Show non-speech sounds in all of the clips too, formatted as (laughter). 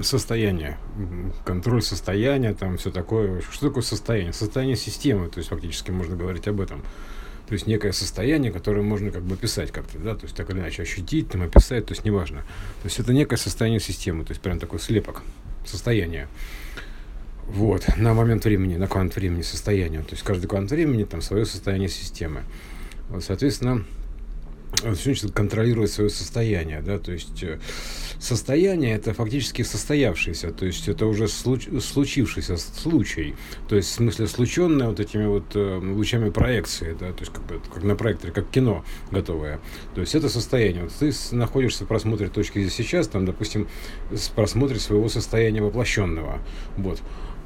состояние, контроль состояния, там все такое. Что такое состояние? Состояние системы, то есть фактически можно говорить об этом. То есть некое состояние, которое можно как бы описать как-то, да, то есть так или иначе ощутить, там описать, то есть неважно. То есть это некое состояние системы, то есть прям такой слепок состояния. Вот, на момент времени, на квант времени состояние. То есть каждый квант времени там свое состояние системы. Вот, соответственно, все начинает контролировать свое состояние, да, то есть э, состояние это фактически состоявшееся, то есть это уже случ, случившийся случай, то есть в смысле слученное вот этими вот э, лучами проекции, да, то есть как, бы, как на проекторе, как кино готовое, то есть это состояние, вот ты находишься в просмотре точки здесь сейчас, там, допустим, в просмотре своего состояния воплощенного, вот,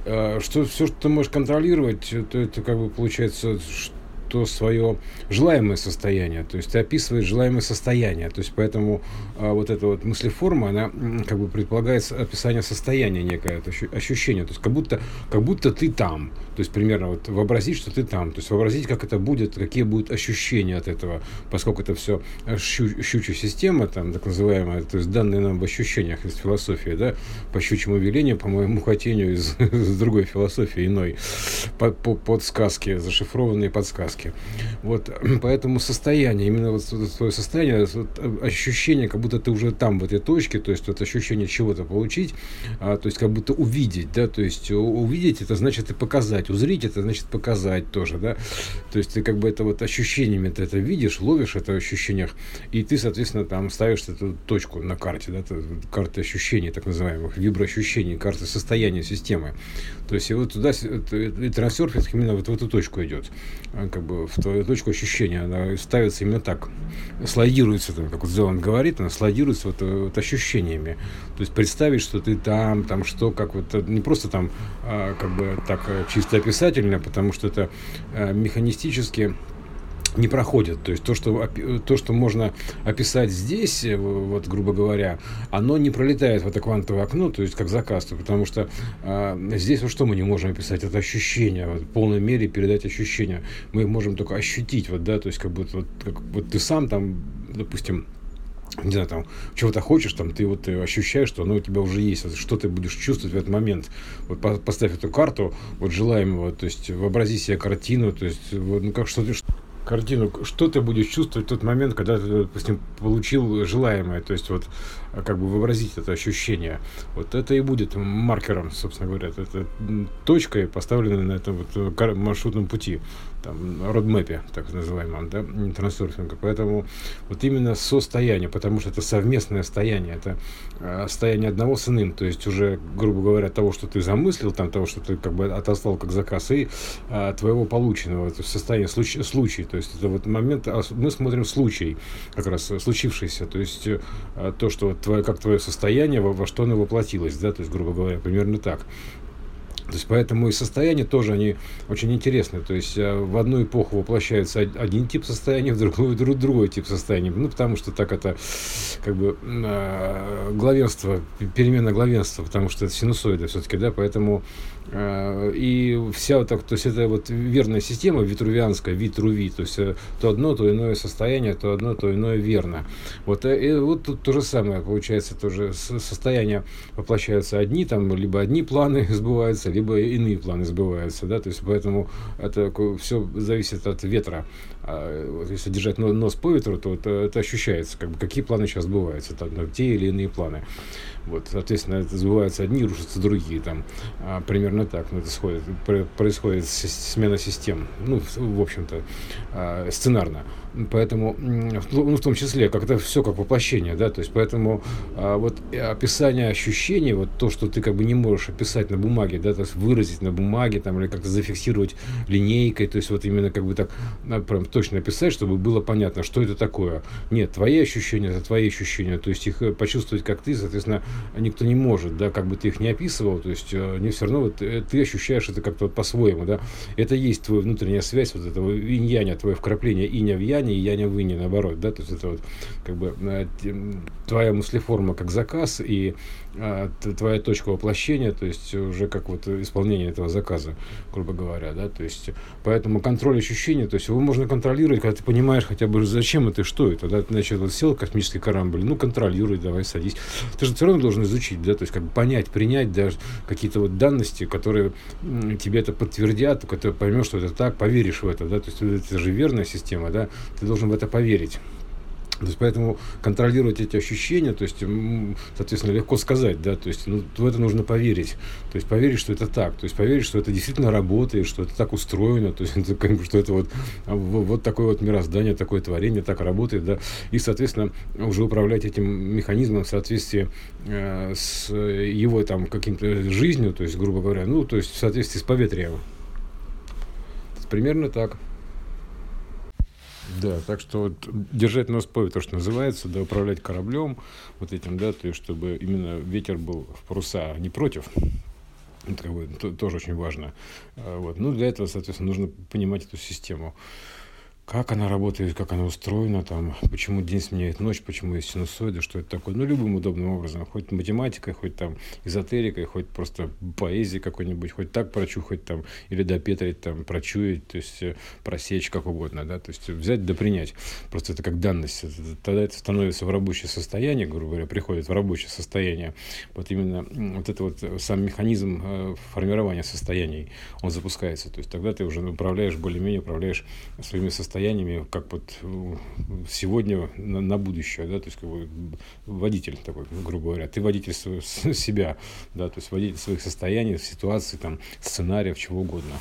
э, что все, что ты можешь контролировать, то это как бы получается, что то свое желаемое состояние, то есть ты описываешь желаемое состояние, то есть поэтому а, вот эта вот мыслеформа, она как бы предполагает описание состояния некое, это ощущение, то есть как будто, как будто ты там, то есть примерно вот вообразить, что ты там, то есть вообразить, как это будет, какие будут ощущения от этого, поскольку это все щу, щучья система, там, так называемая, то есть данные нам в ощущениях из философии, да, по щучьему велению, по моему хотению из, (laughs) из другой философии, иной, по, по, подсказки, зашифрованные подсказки порядке. Вот, (clears throat) поэтому состояние, именно вот твое состояние, вот, ощущение, как будто ты уже там, в этой точке, то есть вот ощущение чего-то получить, а, то есть как будто увидеть, да, то есть увидеть это значит и показать, узрить это значит показать тоже, да, то есть ты как бы это вот ощущениями ты это видишь, ловишь это в ощущениях, и ты, соответственно, там ставишь эту точку на карте, да, карты ощущений, так называемых, виброощущений, карты состояния системы, то есть и вот туда и трансерфинг именно вот в эту точку идет, а, как бы бы в твою точку ощущения, она ставится именно так, слайдируется, там, как вот Зеланд говорит, она слайдируется вот, вот ощущениями. То есть представить, что ты там, там что, как вот, не просто там, а, как бы так э, чисто описательно, потому что это а, механистически не проходят. То есть то, что, то, что можно описать здесь, э, вот, грубо говоря, оно не пролетает в это квантовое окно, то есть как заказ, потому что а, здесь вот что мы не можем описать? Это ощущение, вот, в полной мере передать ощущения. Мы можем только ощутить, вот, да, то есть как будто вот, как, вот ты сам там, допустим, не знаю, там, чего-то хочешь, там, ты вот э, ощущаешь, что оно у тебя уже есть, вот, что ты будешь чувствовать в этот момент. Вот по, поставь эту карту, вот желаемого, то есть вообрази себе картину, то есть, вот, ну, как что ты картину, что ты будешь чувствовать в тот момент, когда ты, допустим, получил желаемое, то есть вот как бы вообразить это ощущение. Вот это и будет маркером, собственно говоря, это точкой, поставленной на этом вот маршрутном пути, там, родмэпе, так называемом, да, трансерфинга. Поэтому вот именно состояние, потому что это совместное состояние, это э, состояние одного с иным, то есть уже, грубо говоря, того, что ты замыслил, там, того, что ты как бы отослал как заказ, и а, твоего полученного, это состояние, случай, случай, то есть это вот момент, а мы смотрим случай, как раз случившийся, то есть а, то, что твое, как твое состояние, во, во что оно воплотилось, да, то есть, грубо говоря, примерно так. То есть поэтому и состояния тоже они очень интересны. То есть э, в одну эпоху воплощается один тип состояния, в другой, в другой тип состояния. Ну, потому что так это как бы э, главенство, перемена главенства, потому что это синусоида все-таки, да, поэтому э, и вся вот так, то есть это вот верная система витрувианская, витруви, то есть то одно, то иное состояние, то одно, то иное верно. Вот, и вот тут то же самое, получается, тоже состояние воплощаются одни, там, либо одни планы (laughs) сбываются, либо иные планы сбываются, да, то есть поэтому это все зависит от ветра. А если держать нос по ветру, то это, это ощущается, как бы, какие планы сейчас сбываются, там, те или иные планы. Вот, соответственно, это сбываются одни, рушатся другие, там, а, примерно так, ну, это сходит, происходит смена систем, ну, в общем-то, а, сценарно. Поэтому, ну, в том числе, как это все как воплощение, да, то есть поэтому а, вот описание ощущений, вот то, что ты как бы не можешь описать на бумаге, да, то есть выразить на бумаге, там, или как-то зафиксировать линейкой, то есть вот именно как бы так прям точно описать, чтобы было понятно, что это такое. Нет, твои ощущения, это твои ощущения, то есть их э, почувствовать как ты, соответственно, никто не может, да, как бы ты их не описывал, то есть э, не все равно вот, э, ты ощущаешь это как-то вот по-своему, да, это есть твоя внутренняя связь вот этого инь-яня, твое вкрапление иня в яне и яня в ине, наоборот, да, то есть это вот как бы твоя мыслеформа как заказ и твоя точка воплощения, то есть уже как вот исполнение этого заказа, грубо говоря, да, то есть поэтому контроль ощущений, то есть его можно контролировать когда ты понимаешь хотя бы, зачем это что это, да, ты, значит, вот сел космический корабль, ну, контролируй, давай, садись. Ты же все равно должен изучить, да, то есть как бы понять, принять даже какие-то вот данности, которые тебе это подтвердят, когда поймешь, что это так, поверишь в это, да, то есть это же верная система, да, ты должен в это поверить. То есть поэтому контролировать эти ощущения, то есть, соответственно, легко сказать, да, то есть ну, в это нужно поверить. То есть поверить, что это так, то есть поверить, что это действительно работает, что это так устроено, то есть (laughs) что это вот, вот такое вот мироздание, такое творение так работает, да, и, соответственно, уже управлять этим механизмом в соответствии э, с его там каким-то жизнью, то есть, грубо говоря, ну, то есть в соответствии с поветрием. Примерно так. Да, так что вот держать нос по ветру, что называется, да, управлять кораблем вот этим, да, то есть чтобы именно ветер был в паруса, а не против. Это то, тоже очень важно. А, вот. Ну, для этого, соответственно, нужно понимать эту систему как она работает, как она устроена, там, почему день сменяет ночь, почему есть синусоиды, что это такое. Ну, любым удобным образом, хоть математикой, хоть там эзотерикой, хоть просто поэзией какой-нибудь, хоть так прочухать там, или допетрить там, прочуять, то есть э, просечь как угодно, да, то есть взять да принять. Просто это как данность. Тогда это становится в рабочее состояние, грубо говоря, приходит в рабочее состояние. Вот именно вот это вот э, сам механизм э, формирования состояний, он запускается. То есть тогда ты уже управляешь, более-менее управляешь своими состояниями состояниями, как вот э, сегодня на, на будущее, да, то есть как бы водитель такой, грубо говоря, ты водитель себя, да, то есть водитель своих состояний, ситуаций, там, сценариев, чего угодно.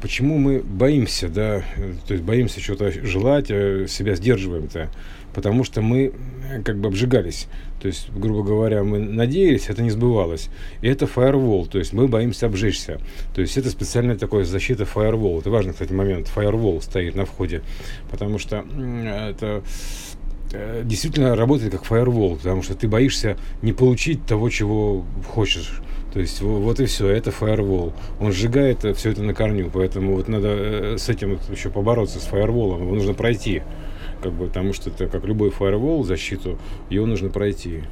Почему мы боимся, да, то есть боимся что-то желать, а себя сдерживаем-то? Потому что мы э, как бы обжигались. То есть, грубо говоря, мы надеялись, это не сбывалось. И это firewall, то есть мы боимся обжечься. То есть это специальная такая защита firewall. Это важный, кстати, момент. Firewall стоит на входе. Потому что это э, действительно работает как firewall, потому что ты боишься не получить того, чего хочешь. То есть вот и все, это фаервол. Он сжигает все это на корню, поэтому вот надо э, с этим еще побороться, с фаерволом, его нужно пройти. Как бы, потому что это как любой фаервол, защиту, его нужно пройти.